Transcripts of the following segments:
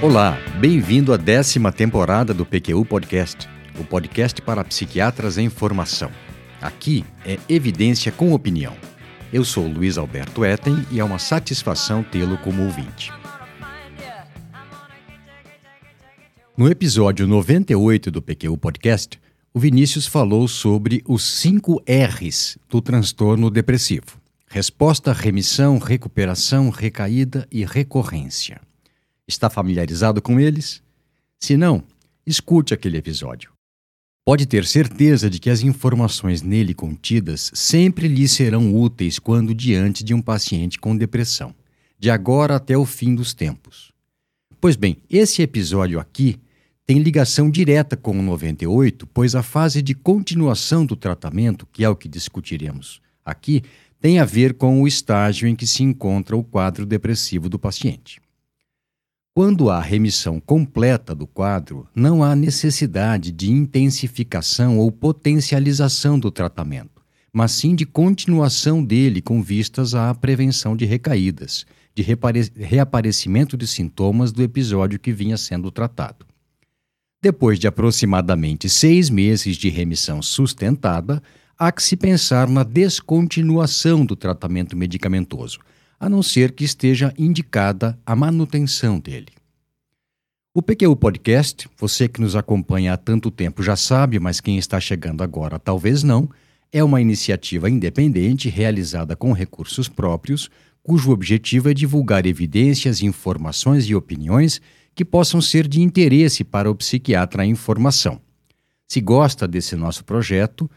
Olá, bem-vindo à décima temporada do PQU Podcast, o podcast para psiquiatras em formação. Aqui é evidência com opinião. Eu sou Luiz Alberto Etten e é uma satisfação tê-lo como ouvinte. No episódio 98 do PQU Podcast, o Vinícius falou sobre os 5 R's do transtorno depressivo: resposta, remissão, recuperação, recaída e recorrência. Está familiarizado com eles? Se não, escute aquele episódio. Pode ter certeza de que as informações nele contidas sempre lhe serão úteis quando diante de um paciente com depressão, de agora até o fim dos tempos. Pois bem, esse episódio aqui tem ligação direta com o 98, pois a fase de continuação do tratamento, que é o que discutiremos aqui, tem a ver com o estágio em que se encontra o quadro depressivo do paciente. Quando há remissão completa do quadro, não há necessidade de intensificação ou potencialização do tratamento, mas sim de continuação dele com vistas à prevenção de recaídas, de reaparecimento de sintomas do episódio que vinha sendo tratado. Depois de aproximadamente seis meses de remissão sustentada, há que se pensar na descontinuação do tratamento medicamentoso a não ser que esteja indicada a manutenção dele. O PQU Podcast, você que nos acompanha há tanto tempo já sabe, mas quem está chegando agora talvez não, é uma iniciativa independente realizada com recursos próprios, cujo objetivo é divulgar evidências, informações e opiniões que possam ser de interesse para o psiquiatra em formação. Se gosta desse nosso projeto,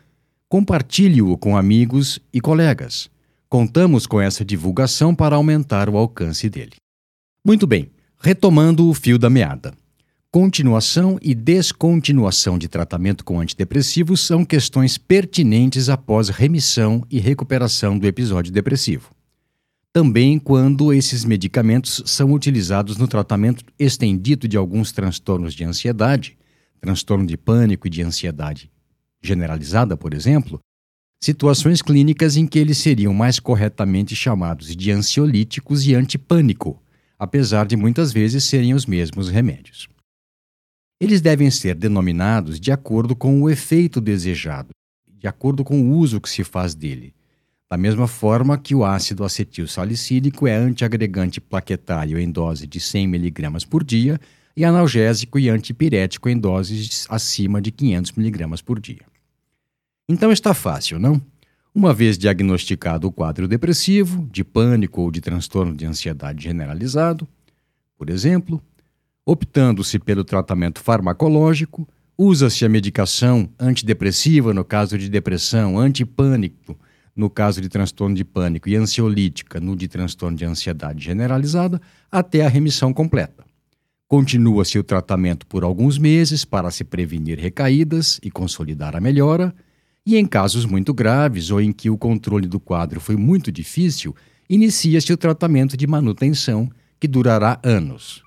compartilhe-o com amigos e colegas. Contamos com essa divulgação para aumentar o alcance dele. Muito bem, retomando o fio da meada. Continuação e descontinuação de tratamento com antidepressivos são questões pertinentes após remissão e recuperação do episódio depressivo. Também quando esses medicamentos são utilizados no tratamento estendido de alguns transtornos de ansiedade, transtorno de pânico e de ansiedade generalizada, por exemplo, situações clínicas em que eles seriam mais corretamente chamados de ansiolíticos e antipânico, apesar de muitas vezes serem os mesmos remédios. Eles devem ser denominados de acordo com o efeito desejado, de acordo com o uso que se faz dele. Da mesma forma que o ácido acetil salicílico é antiagregante plaquetário em dose de 100 mg por dia e analgésico e antipirético em doses acima de 500 mg por dia. Então está fácil, não? Uma vez diagnosticado o quadro depressivo, de pânico ou de transtorno de ansiedade generalizado, por exemplo, optando-se pelo tratamento farmacológico, usa-se a medicação antidepressiva no caso de depressão, antipânico no caso de transtorno de pânico e ansiolítica no de transtorno de ansiedade generalizada, até a remissão completa. Continua-se o tratamento por alguns meses para se prevenir recaídas e consolidar a melhora e em casos muito graves ou em que o controle do quadro foi muito difícil, inicia-se o tratamento de manutenção, que durará anos.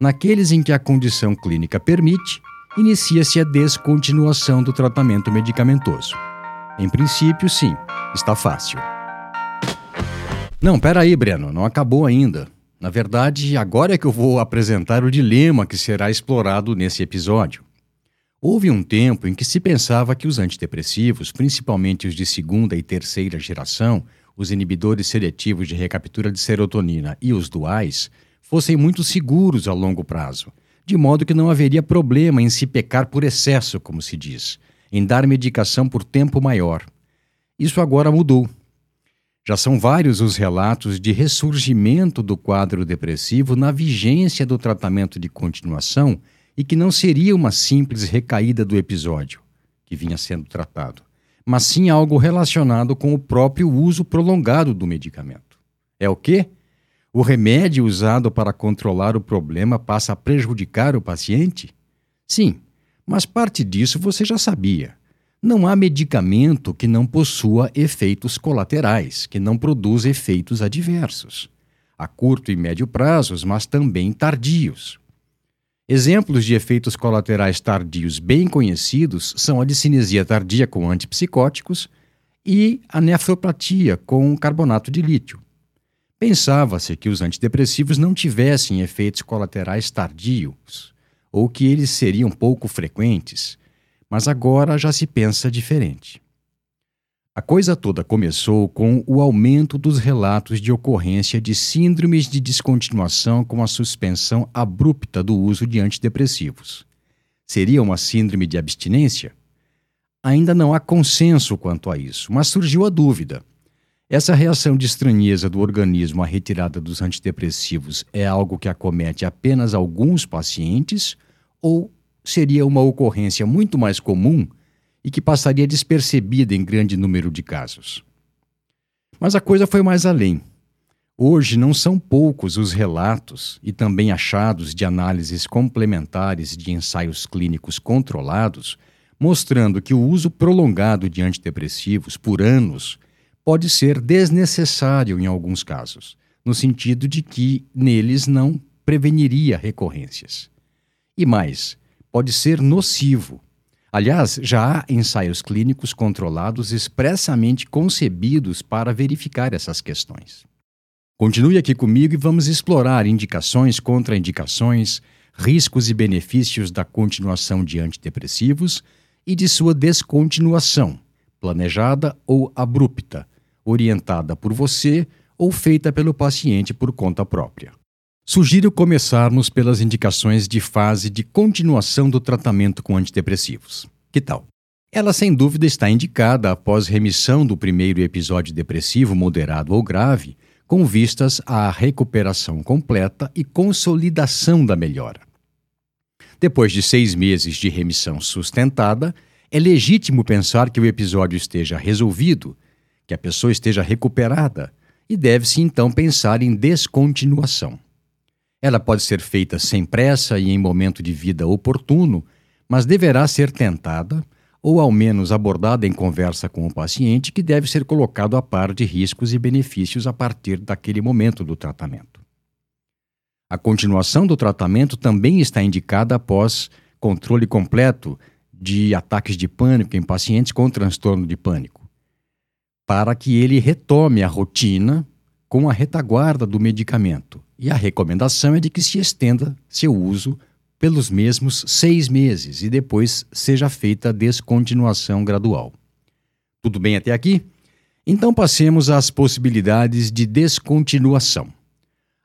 Naqueles em que a condição clínica permite, inicia-se a descontinuação do tratamento medicamentoso. Em princípio, sim, está fácil. Não, peraí, Breno, não acabou ainda. Na verdade, agora é que eu vou apresentar o dilema que será explorado nesse episódio. Houve um tempo em que se pensava que os antidepressivos, principalmente os de segunda e terceira geração, os inibidores seletivos de recaptura de serotonina e os duais, fossem muito seguros a longo prazo, de modo que não haveria problema em se pecar por excesso, como se diz, em dar medicação por tempo maior. Isso agora mudou. Já são vários os relatos de ressurgimento do quadro depressivo na vigência do tratamento de continuação e que não seria uma simples recaída do episódio que vinha sendo tratado, mas sim algo relacionado com o próprio uso prolongado do medicamento. É o quê? O remédio usado para controlar o problema passa a prejudicar o paciente? Sim, mas parte disso você já sabia. Não há medicamento que não possua efeitos colaterais, que não produza efeitos adversos, a curto e médio prazos, mas também tardios. Exemplos de efeitos colaterais tardios bem conhecidos são a discinesia tardia com antipsicóticos e a nefropatia com carbonato de lítio. Pensava-se que os antidepressivos não tivessem efeitos colaterais tardios ou que eles seriam pouco frequentes, mas agora já se pensa diferente. A coisa toda começou com o aumento dos relatos de ocorrência de síndromes de descontinuação com a suspensão abrupta do uso de antidepressivos. Seria uma síndrome de abstinência? Ainda não há consenso quanto a isso, mas surgiu a dúvida. Essa reação de estranheza do organismo à retirada dos antidepressivos é algo que acomete apenas alguns pacientes ou seria uma ocorrência muito mais comum e que passaria despercebida em grande número de casos? Mas a coisa foi mais além. Hoje não são poucos os relatos e também achados de análises complementares de ensaios clínicos controlados mostrando que o uso prolongado de antidepressivos por anos pode ser desnecessário em alguns casos, no sentido de que neles não preveniria recorrências. E mais, pode ser nocivo. Aliás, já há ensaios clínicos controlados expressamente concebidos para verificar essas questões. Continue aqui comigo e vamos explorar indicações, contraindicações, riscos e benefícios da continuação de antidepressivos e de sua descontinuação, planejada ou abrupta, orientada por você ou feita pelo paciente por conta própria. Sugiro começarmos pelas indicações de fase de continuação do tratamento com antidepressivos. Que tal? Ela, sem dúvida, está indicada após remissão do primeiro episódio depressivo moderado ou grave, com vistas à recuperação completa e consolidação da melhora. Depois de seis meses de remissão sustentada, é legítimo pensar que o episódio esteja resolvido que a pessoa esteja recuperada e deve-se então pensar em descontinuação. Ela pode ser feita sem pressa e em momento de vida oportuno, mas deverá ser tentada ou ao menos abordada em conversa com o paciente que deve ser colocado a par de riscos e benefícios a partir daquele momento do tratamento. A continuação do tratamento também está indicada após controle completo de ataques de pânico em pacientes com transtorno de pânico para que ele retome a rotina com a retaguarda do medicamento. E a recomendação é de que se estenda seu uso pelos mesmos seis meses e depois seja feita a descontinuação gradual. Tudo bem até aqui? Então passemos às possibilidades de descontinuação.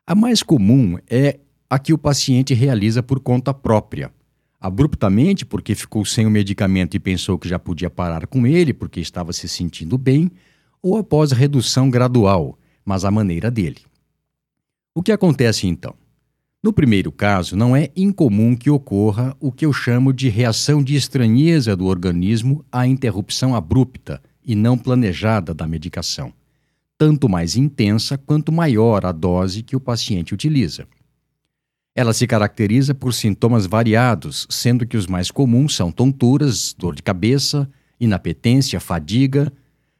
A mais comum é a que o paciente realiza por conta própria, abruptamente porque ficou sem o medicamento e pensou que já podia parar com ele porque estava se sentindo bem, ou após redução gradual, mas à maneira dele. O que acontece então? No primeiro caso, não é incomum que ocorra o que eu chamo de reação de estranheza do organismo à interrupção abrupta e não planejada da medicação, tanto mais intensa quanto maior a dose que o paciente utiliza. Ela se caracteriza por sintomas variados, sendo que os mais comuns são tonturas, dor de cabeça, inapetência, fadiga,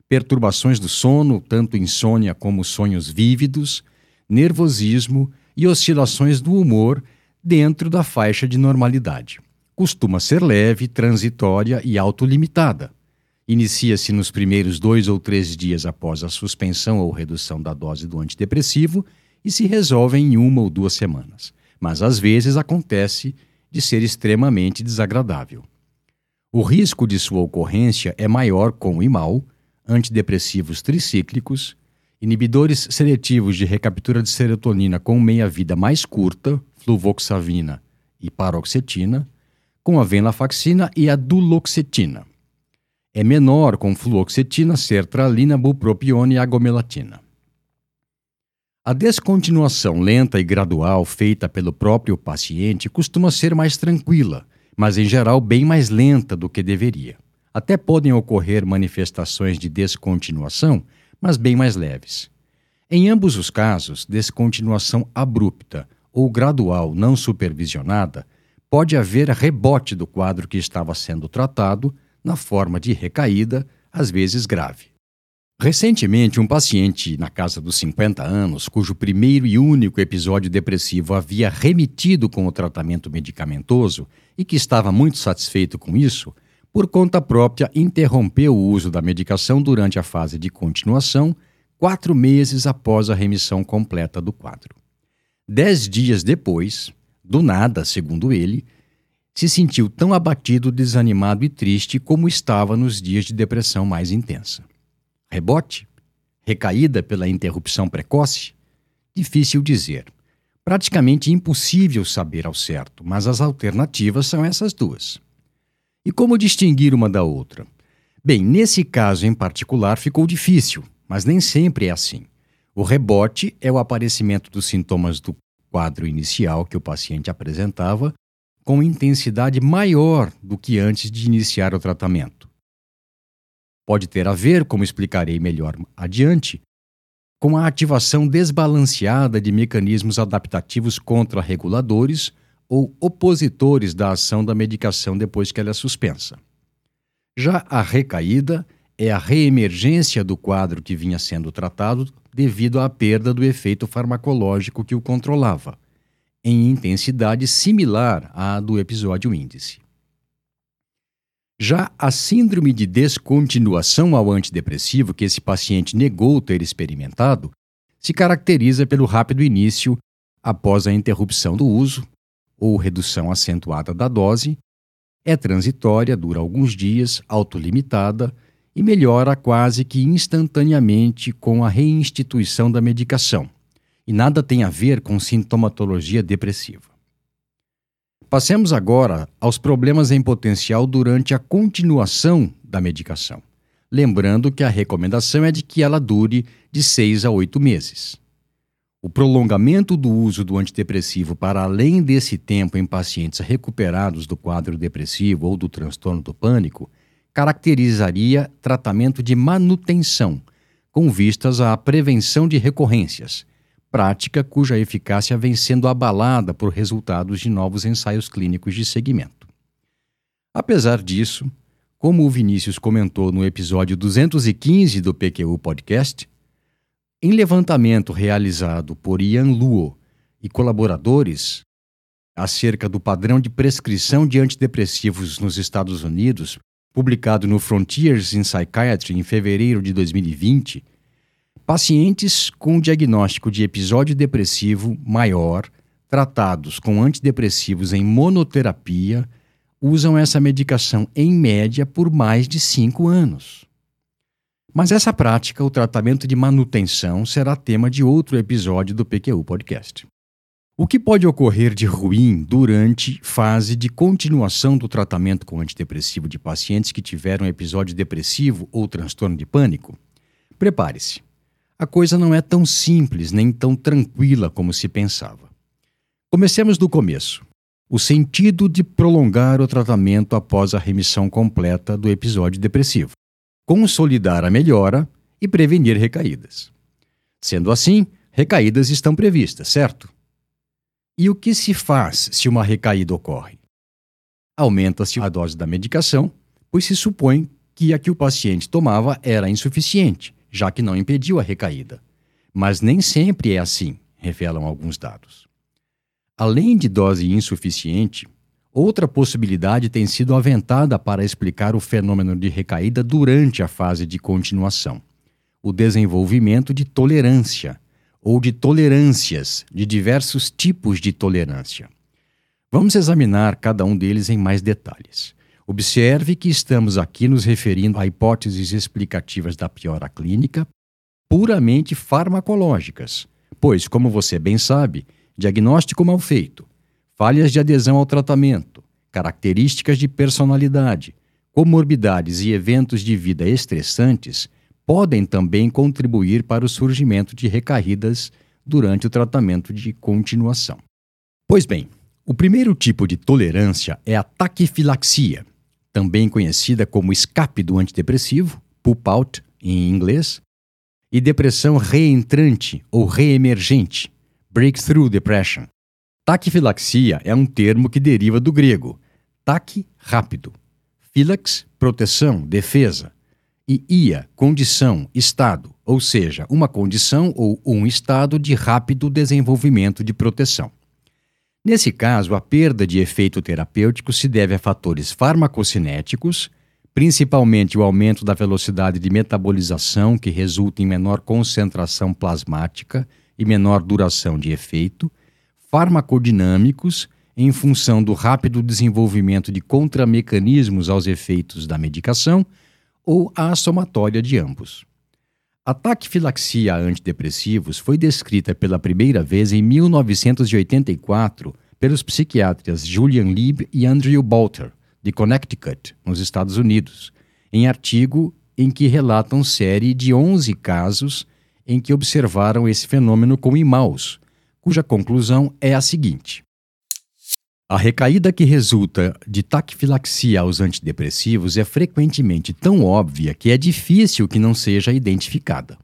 perturbações do sono, tanto insônia como sonhos vívidos, nervosismo e oscilações do humor dentro da faixa de normalidade. Costuma ser leve, transitória e autolimitada. Inicia-se nos primeiros dois ou três dias após a suspensão ou redução da dose do antidepressivo e se resolve em uma ou duas semanas, mas às vezes acontece de ser extremamente desagradável. O risco de sua ocorrência é maior com o IMAL, antidepressivos tricíclicos, inibidores seletivos de recaptura de serotonina com meia-vida mais curta, fluvoxavina e paroxetina, com a venlafaxina e a duloxetina. É menor com fluoxetina, sertralina, bupropiona e agomelatina. A descontinuação lenta e gradual feita pelo próprio paciente costuma ser mais tranquila, mas em geral bem mais lenta do que deveria. Até podem ocorrer manifestações de descontinuação, mas bem mais leves. Em ambos os casos, descontinuação abrupta ou gradual não supervisionada, pode haver rebote do quadro que estava sendo tratado na forma de recaída, às vezes grave. Recentemente, um paciente na casa dos 50 anos, cujo primeiro e único episódio depressivo havia remitido com o tratamento medicamentoso e que estava muito satisfeito com isso, por conta própria, interrompeu o uso da medicação durante a fase de continuação, quatro meses após a remissão completa do quadro. Dez dias depois, do nada, segundo ele, se sentiu tão abatido, desanimado e triste como estava nos dias de depressão mais intensa. Rebote? Recaída pela interrupção precoce? Difícil dizer. Praticamente impossível saber ao certo, mas as alternativas são essas duas. E como distinguir uma da outra? Bem, nesse caso em particular ficou difícil, mas nem sempre é assim. O rebote é o aparecimento dos sintomas do quadro inicial que o paciente apresentava com intensidade maior do que antes de iniciar o tratamento. Pode ter a ver, como explicarei melhor adiante, com a ativação desbalanceada de mecanismos adaptativos contra reguladores ou opositores da ação da medicação depois que ela é suspensa. Já a recaída é a reemergência do quadro que vinha sendo tratado devido à perda do efeito farmacológico que o controlava, em intensidade similar à do episódio índice. Já a síndrome de descontinuação ao antidepressivo que esse paciente negou ter experimentado se caracteriza pelo rápido início após a interrupção do uso ou redução acentuada da dose, é transitória, dura alguns dias, autolimitada e melhora quase que instantaneamente com a reinstituição da medicação, e nada tem a ver com sintomatologia depressiva. Passemos agora aos problemas em potencial durante a continuação da medicação. Lembrando que a recomendação é de que ela dure de 6 a 8 meses. O prolongamento do uso do antidepressivo para além desse tempo em pacientes recuperados do quadro depressivo ou do transtorno do pânico caracterizaria tratamento de manutenção, com vistas à prevenção de recorrências prática cuja eficácia vem sendo abalada por resultados de novos ensaios clínicos de seguimento. Apesar disso, como o Vinícius comentou no episódio 215 do PQU Podcast, em levantamento realizado por Ian Luo e colaboradores acerca do padrão de prescrição de antidepressivos nos Estados Unidos, publicado no Frontiers in Psychiatry em fevereiro de 2020, Pacientes com diagnóstico de episódio depressivo maior, tratados com antidepressivos em monoterapia, usam essa medicação em média por mais de cinco anos. Mas essa prática, o tratamento de manutenção, será tema de outro episódio do PQU Podcast. O que pode ocorrer de ruim durante fase de continuação do tratamento com antidepressivo de pacientes que tiveram episódio depressivo ou transtorno de pânico? Prepare-se a coisa não é tão simples nem tão tranquila como se pensava. Comecemos do começo. O sentido de prolongar o tratamento após a remissão completa do episódio depressivo, consolidar a melhora e prevenir recaídas. Sendo assim, recaídas estão previstas, certo? E o que se faz se uma recaída ocorre? Aumenta-se a dose da medicação, pois se supõe que a que o paciente tomava era insuficiente já que não impediu a recaída. Mas nem sempre é assim, revelam alguns dados. Além de dose insuficiente, outra possibilidade tem sido aventada para explicar o fenômeno de recaída durante a fase de continuação: o desenvolvimento de tolerância ou de tolerâncias, de diversos tipos de tolerância. Vamos examinar cada um deles em mais detalhes. Observe que estamos aqui nos referindo a hipóteses explicativas da piora clínica puramente farmacológicas, pois, como você bem sabe, diagnóstico mal feito, falhas de adesão ao tratamento, características de personalidade, comorbidades e eventos de vida estressantes podem também contribuir para o surgimento de recaídas durante o tratamento de continuação. Pois bem, o primeiro tipo de tolerância é a taquifilaxia também conhecida como escape do antidepressivo, pull out em inglês, e depressão reentrante ou reemergente, breakthrough depression. Taquifilaxia é um termo que deriva do grego taque, rápido, filax, proteção, defesa, e ia, condição, estado, ou seja, uma condição ou um estado de rápido desenvolvimento de proteção. Nesse caso, a perda de efeito terapêutico se deve a fatores farmacocinéticos, principalmente o aumento da velocidade de metabolização, que resulta em menor concentração plasmática e menor duração de efeito, farmacodinâmicos, em função do rápido desenvolvimento de contramecanismos aos efeitos da medicação, ou a somatória de ambos. A taquifilaxia a antidepressivos foi descrita pela primeira vez em 1984 pelos psiquiatras Julian Lieb e Andrew Bolter, de Connecticut, nos Estados Unidos, em artigo em que relatam série de 11 casos em que observaram esse fenômeno com imaus, cuja conclusão é a seguinte: a recaída que resulta de taquifilaxia aos antidepressivos é frequentemente tão óbvia que é difícil que não seja identificada.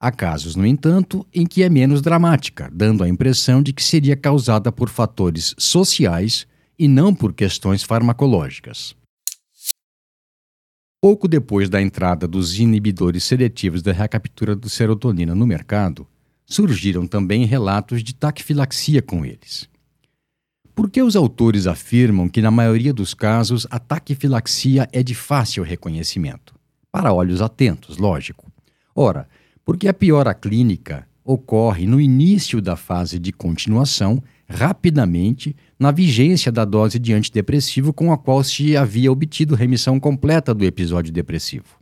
Há casos, no entanto, em que é menos dramática, dando a impressão de que seria causada por fatores sociais e não por questões farmacológicas. Pouco depois da entrada dos inibidores seletivos da recaptura de serotonina no mercado, surgiram também relatos de taquifilaxia com eles. Por que os autores afirmam que, na maioria dos casos, a taquifilaxia é de fácil reconhecimento? Para olhos atentos, lógico. Ora, porque a piora clínica ocorre no início da fase de continuação rapidamente na vigência da dose de antidepressivo com a qual se havia obtido remissão completa do episódio depressivo.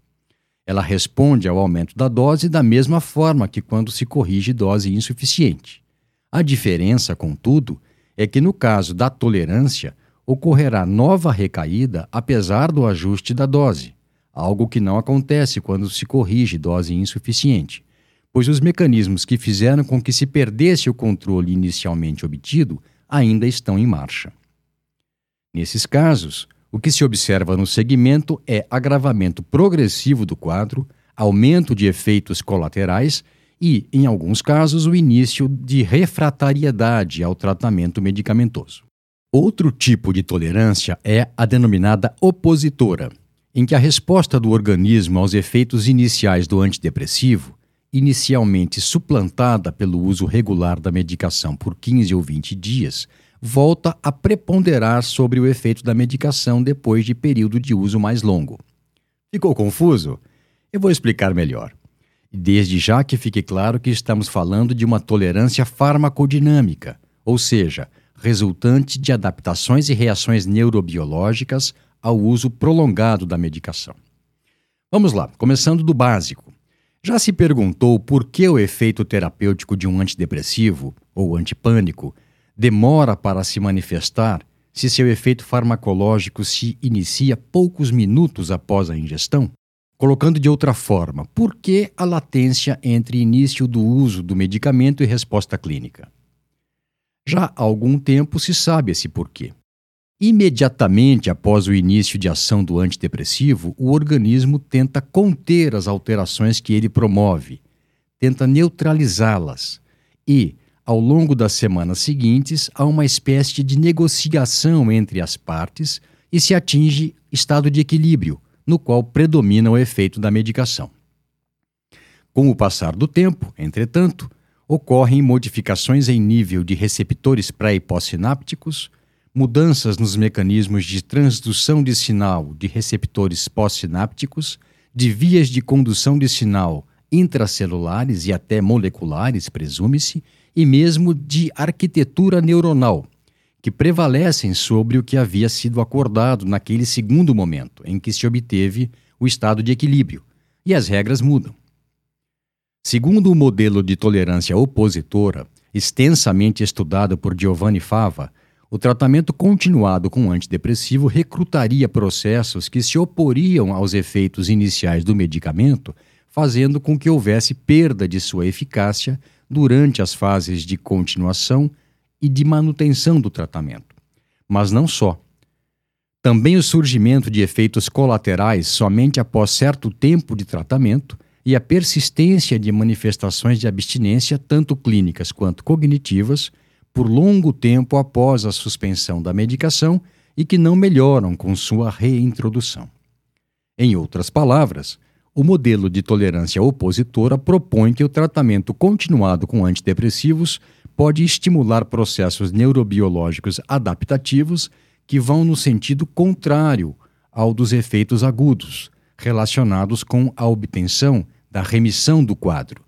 Ela responde ao aumento da dose da mesma forma que quando se corrige dose insuficiente. A diferença, contudo, é que no caso da tolerância, ocorrerá nova recaída apesar do ajuste da dose, algo que não acontece quando se corrige dose insuficiente pois os mecanismos que fizeram com que se perdesse o controle inicialmente obtido ainda estão em marcha. Nesses casos, o que se observa no segmento é agravamento progressivo do quadro, aumento de efeitos colaterais e, em alguns casos, o início de refratariedade ao tratamento medicamentoso. Outro tipo de tolerância é a denominada opositora, em que a resposta do organismo aos efeitos iniciais do antidepressivo inicialmente suplantada pelo uso regular da medicação por 15 ou 20 dias, volta a preponderar sobre o efeito da medicação depois de período de uso mais longo. Ficou confuso? Eu vou explicar melhor. Desde já que fique claro que estamos falando de uma tolerância farmacodinâmica, ou seja, resultante de adaptações e reações neurobiológicas ao uso prolongado da medicação. Vamos lá, começando do básico. Já se perguntou por que o efeito terapêutico de um antidepressivo ou antipânico demora para se manifestar se seu efeito farmacológico se inicia poucos minutos após a ingestão? Colocando de outra forma, por que a latência entre início do uso do medicamento e resposta clínica? Já há algum tempo se sabe esse porquê. Imediatamente após o início de ação do antidepressivo, o organismo tenta conter as alterações que ele promove, tenta neutralizá-las e, ao longo das semanas seguintes, há uma espécie de negociação entre as partes e se atinge estado de equilíbrio, no qual predomina o efeito da medicação. Com o passar do tempo, entretanto, ocorrem modificações em nível de receptores pré pós-sinápticos mudanças nos mecanismos de transdução de sinal de receptores pós-sinápticos, de vias de condução de sinal intracelulares e até moleculares, presume-se, e mesmo de arquitetura neuronal, que prevalecem sobre o que havia sido acordado naquele segundo momento em que se obteve o estado de equilíbrio, e as regras mudam. Segundo o modelo de tolerância opositora, extensamente estudado por Giovanni Fava, o tratamento continuado com antidepressivo recrutaria processos que se oporiam aos efeitos iniciais do medicamento, fazendo com que houvesse perda de sua eficácia durante as fases de continuação e de manutenção do tratamento. Mas não só. Também o surgimento de efeitos colaterais somente após certo tempo de tratamento e a persistência de manifestações de abstinência, tanto clínicas quanto cognitivas, por longo tempo após a suspensão da medicação e que não melhoram com sua reintrodução. Em outras palavras, o modelo de tolerância opositora propõe que o tratamento continuado com antidepressivos pode estimular processos neurobiológicos adaptativos que vão no sentido contrário ao dos efeitos agudos, relacionados com a obtenção da remissão do quadro,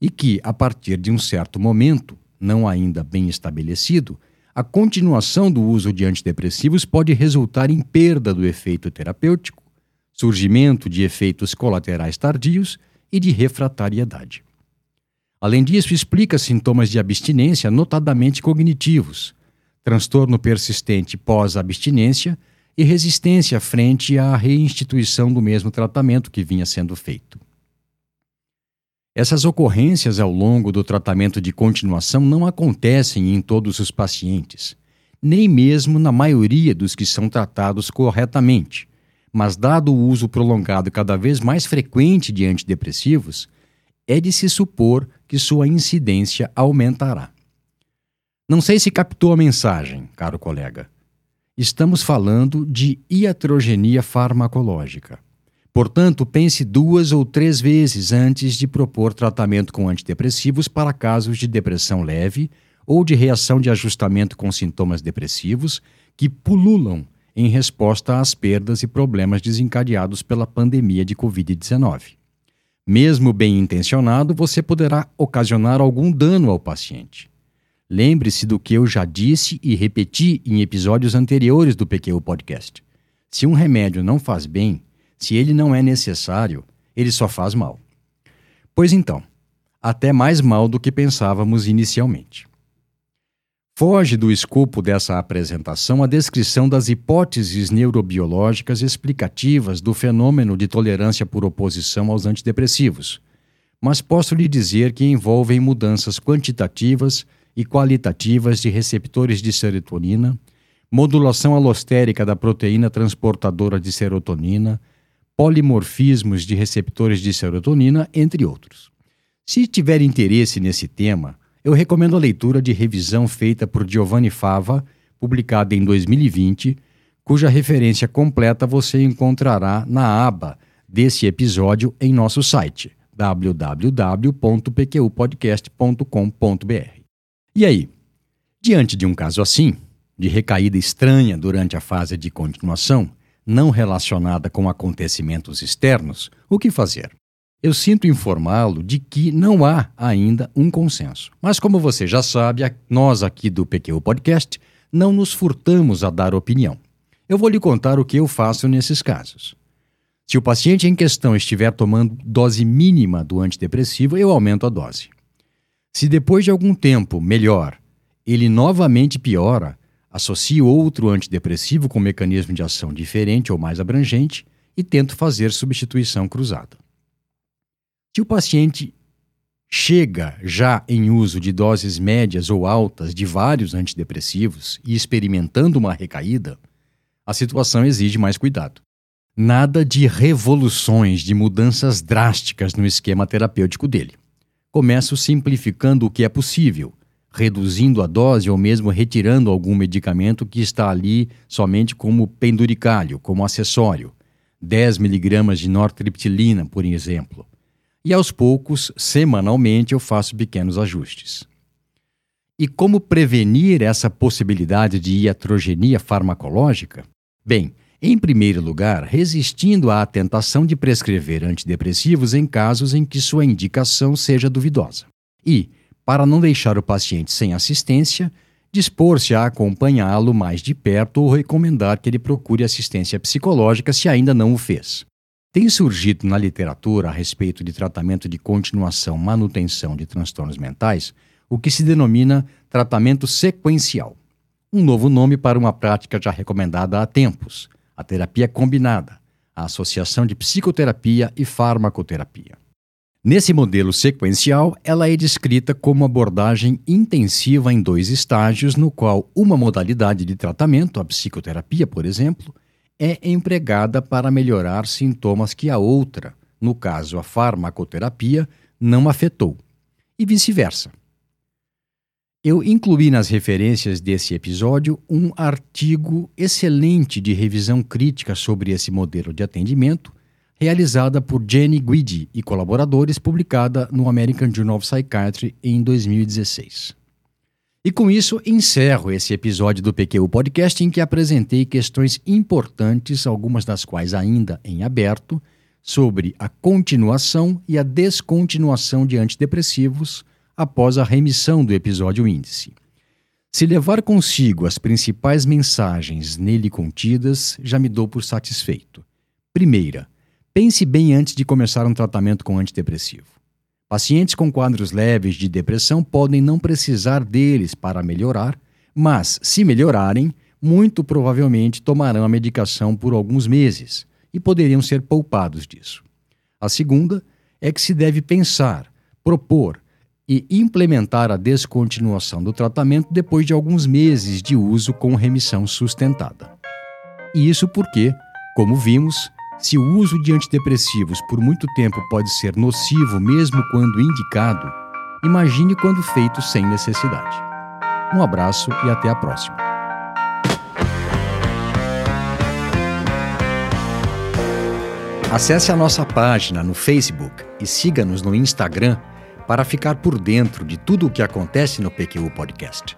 e que, a partir de um certo momento, não ainda bem estabelecido, a continuação do uso de antidepressivos pode resultar em perda do efeito terapêutico, surgimento de efeitos colaterais tardios e de refratariedade. Além disso, explica sintomas de abstinência, notadamente cognitivos, transtorno persistente pós-abstinência e resistência frente à reinstituição do mesmo tratamento que vinha sendo feito. Essas ocorrências ao longo do tratamento de continuação não acontecem em todos os pacientes, nem mesmo na maioria dos que são tratados corretamente, mas, dado o uso prolongado cada vez mais frequente de antidepressivos, é de se supor que sua incidência aumentará. Não sei se captou a mensagem, caro colega. Estamos falando de iatrogenia farmacológica. Portanto, pense duas ou três vezes antes de propor tratamento com antidepressivos para casos de depressão leve ou de reação de ajustamento com sintomas depressivos que pululam em resposta às perdas e problemas desencadeados pela pandemia de Covid-19. Mesmo bem intencionado, você poderá ocasionar algum dano ao paciente. Lembre-se do que eu já disse e repeti em episódios anteriores do PQ Podcast. Se um remédio não faz bem, se ele não é necessário, ele só faz mal. Pois então, até mais mal do que pensávamos inicialmente. Foge do escopo dessa apresentação a descrição das hipóteses neurobiológicas explicativas do fenômeno de tolerância por oposição aos antidepressivos, mas posso lhe dizer que envolvem mudanças quantitativas e qualitativas de receptores de serotonina, modulação alostérica da proteína transportadora de serotonina, polimorfismos de receptores de serotonina, entre outros. Se tiver interesse nesse tema, eu recomendo a leitura de revisão feita por Giovanni Fava, publicada em 2020, cuja referência completa você encontrará na aba desse episódio em nosso site www.pqpodcast.com.br. E aí, diante de um caso assim, de recaída estranha durante a fase de continuação, não relacionada com acontecimentos externos, o que fazer? Eu sinto informá-lo de que não há ainda um consenso. Mas, como você já sabe, nós aqui do PQ Podcast não nos furtamos a dar opinião. Eu vou lhe contar o que eu faço nesses casos. Se o paciente em questão estiver tomando dose mínima do antidepressivo, eu aumento a dose. Se depois de algum tempo, melhor, ele novamente piora, associo outro antidepressivo com mecanismo de ação diferente ou mais abrangente e tento fazer substituição cruzada. Se o paciente chega já em uso de doses médias ou altas de vários antidepressivos e experimentando uma recaída, a situação exige mais cuidado. Nada de revoluções, de mudanças drásticas no esquema terapêutico dele. Começo simplificando o que é possível, reduzindo a dose ou mesmo retirando algum medicamento que está ali somente como penduricalho, como acessório. 10 miligramas de nortriptilina, por exemplo. E aos poucos, semanalmente, eu faço pequenos ajustes. E como prevenir essa possibilidade de iatrogenia farmacológica? Bem, em primeiro lugar, resistindo à tentação de prescrever antidepressivos em casos em que sua indicação seja duvidosa. E, para não deixar o paciente sem assistência, dispor-se a acompanhá-lo mais de perto ou recomendar que ele procure assistência psicológica se ainda não o fez. Tem surgido na literatura a respeito de tratamento de continuação manutenção de transtornos mentais o que se denomina tratamento sequencial, um novo nome para uma prática já recomendada há tempos, a terapia combinada, a associação de psicoterapia e farmacoterapia. Nesse modelo sequencial, ela é descrita como abordagem intensiva em dois estágios, no qual uma modalidade de tratamento, a psicoterapia, por exemplo, é empregada para melhorar sintomas que a outra, no caso a farmacoterapia, não afetou, e vice-versa. Eu incluí nas referências desse episódio um artigo excelente de revisão crítica sobre esse modelo de atendimento, realizada por Jenny Guidi e colaboradores, publicada no American Journal of Psychiatry em 2016. E com isso, encerro esse episódio do PQU Podcast em que apresentei questões importantes, algumas das quais ainda em aberto, sobre a continuação e a descontinuação de antidepressivos após a remissão do episódio índice. Se levar consigo as principais mensagens nele contidas, já me dou por satisfeito. Primeira, pense bem antes de começar um tratamento com antidepressivo. Pacientes com quadros leves de depressão podem não precisar deles para melhorar, mas, se melhorarem, muito provavelmente tomarão a medicação por alguns meses e poderiam ser poupados disso. A segunda é que se deve pensar, propor e implementar a descontinuação do tratamento depois de alguns meses de uso com remissão sustentada. E isso porque, como vimos, se o uso de antidepressivos por muito tempo pode ser nocivo mesmo quando indicado, imagine quando feito sem necessidade. Um abraço e até a próxima. Acesse a nossa página no Facebook e siga-nos no Instagram para ficar por dentro de tudo o que acontece no PQU Podcast.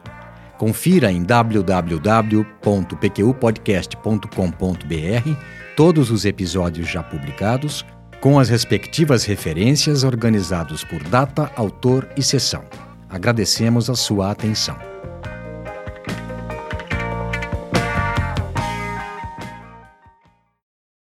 Confira em www.pqpodcast.com.br todos os episódios já publicados, com as respectivas referências organizados por data, autor e sessão. Agradecemos a sua atenção.